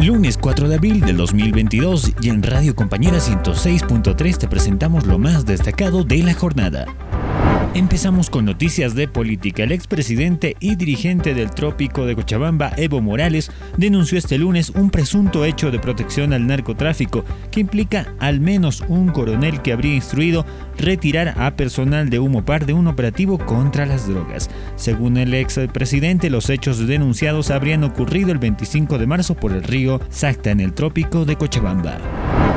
Lunes 4 de abril del 2022 y en Radio Compañera 106.3 te presentamos lo más destacado de la jornada. Empezamos con noticias de política. El expresidente y dirigente del Trópico de Cochabamba, Evo Morales, denunció este lunes un presunto hecho de protección al narcotráfico que implica al menos un coronel que habría instruido retirar a personal de Humopar de un operativo contra las drogas. Según el expresidente, los hechos denunciados habrían ocurrido el 25 de marzo por el río Sacta en el Trópico de Cochabamba.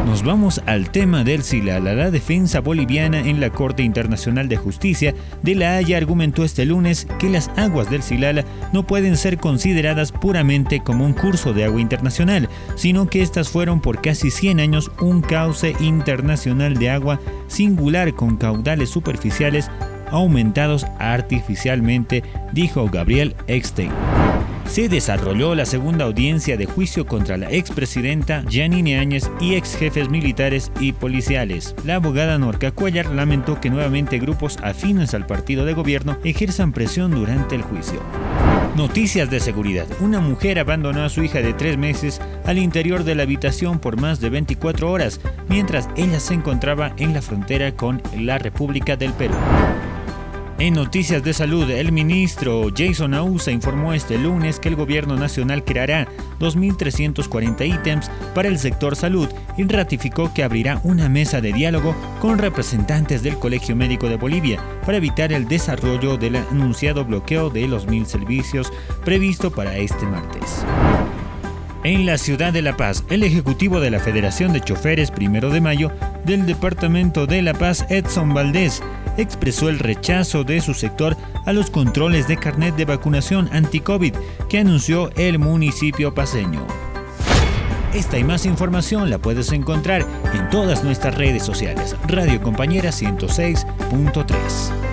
Nos vamos al tema del SILAL. La defensa boliviana en la Corte Internacional de Justicia de La Haya argumentó este lunes que las aguas del Silala no pueden ser consideradas puramente como un curso de agua internacional, sino que estas fueron por casi 100 años un cauce internacional de agua singular con caudales superficiales aumentados artificialmente, dijo Gabriel Eckstein se desarrolló la segunda audiencia de juicio contra la expresidenta Janine Áñez y ex jefes militares y policiales. La abogada Norca Cuellar lamentó que nuevamente grupos afines al partido de gobierno ejerzan presión durante el juicio. Noticias de seguridad. Una mujer abandonó a su hija de tres meses al interior de la habitación por más de 24 horas, mientras ella se encontraba en la frontera con la República del Perú. En noticias de salud, el ministro Jason Ausa informó este lunes que el gobierno nacional creará 2.340 ítems para el sector salud y ratificó que abrirá una mesa de diálogo con representantes del Colegio Médico de Bolivia para evitar el desarrollo del anunciado bloqueo de los mil servicios previsto para este martes. En la ciudad de La Paz, el ejecutivo de la Federación de Choferes Primero de Mayo del Departamento de La Paz, Edson Valdés, expresó el rechazo de su sector a los controles de carnet de vacunación anti-COVID que anunció el municipio paseño. Esta y más información la puedes encontrar en todas nuestras redes sociales. Radio Compañera 106.3.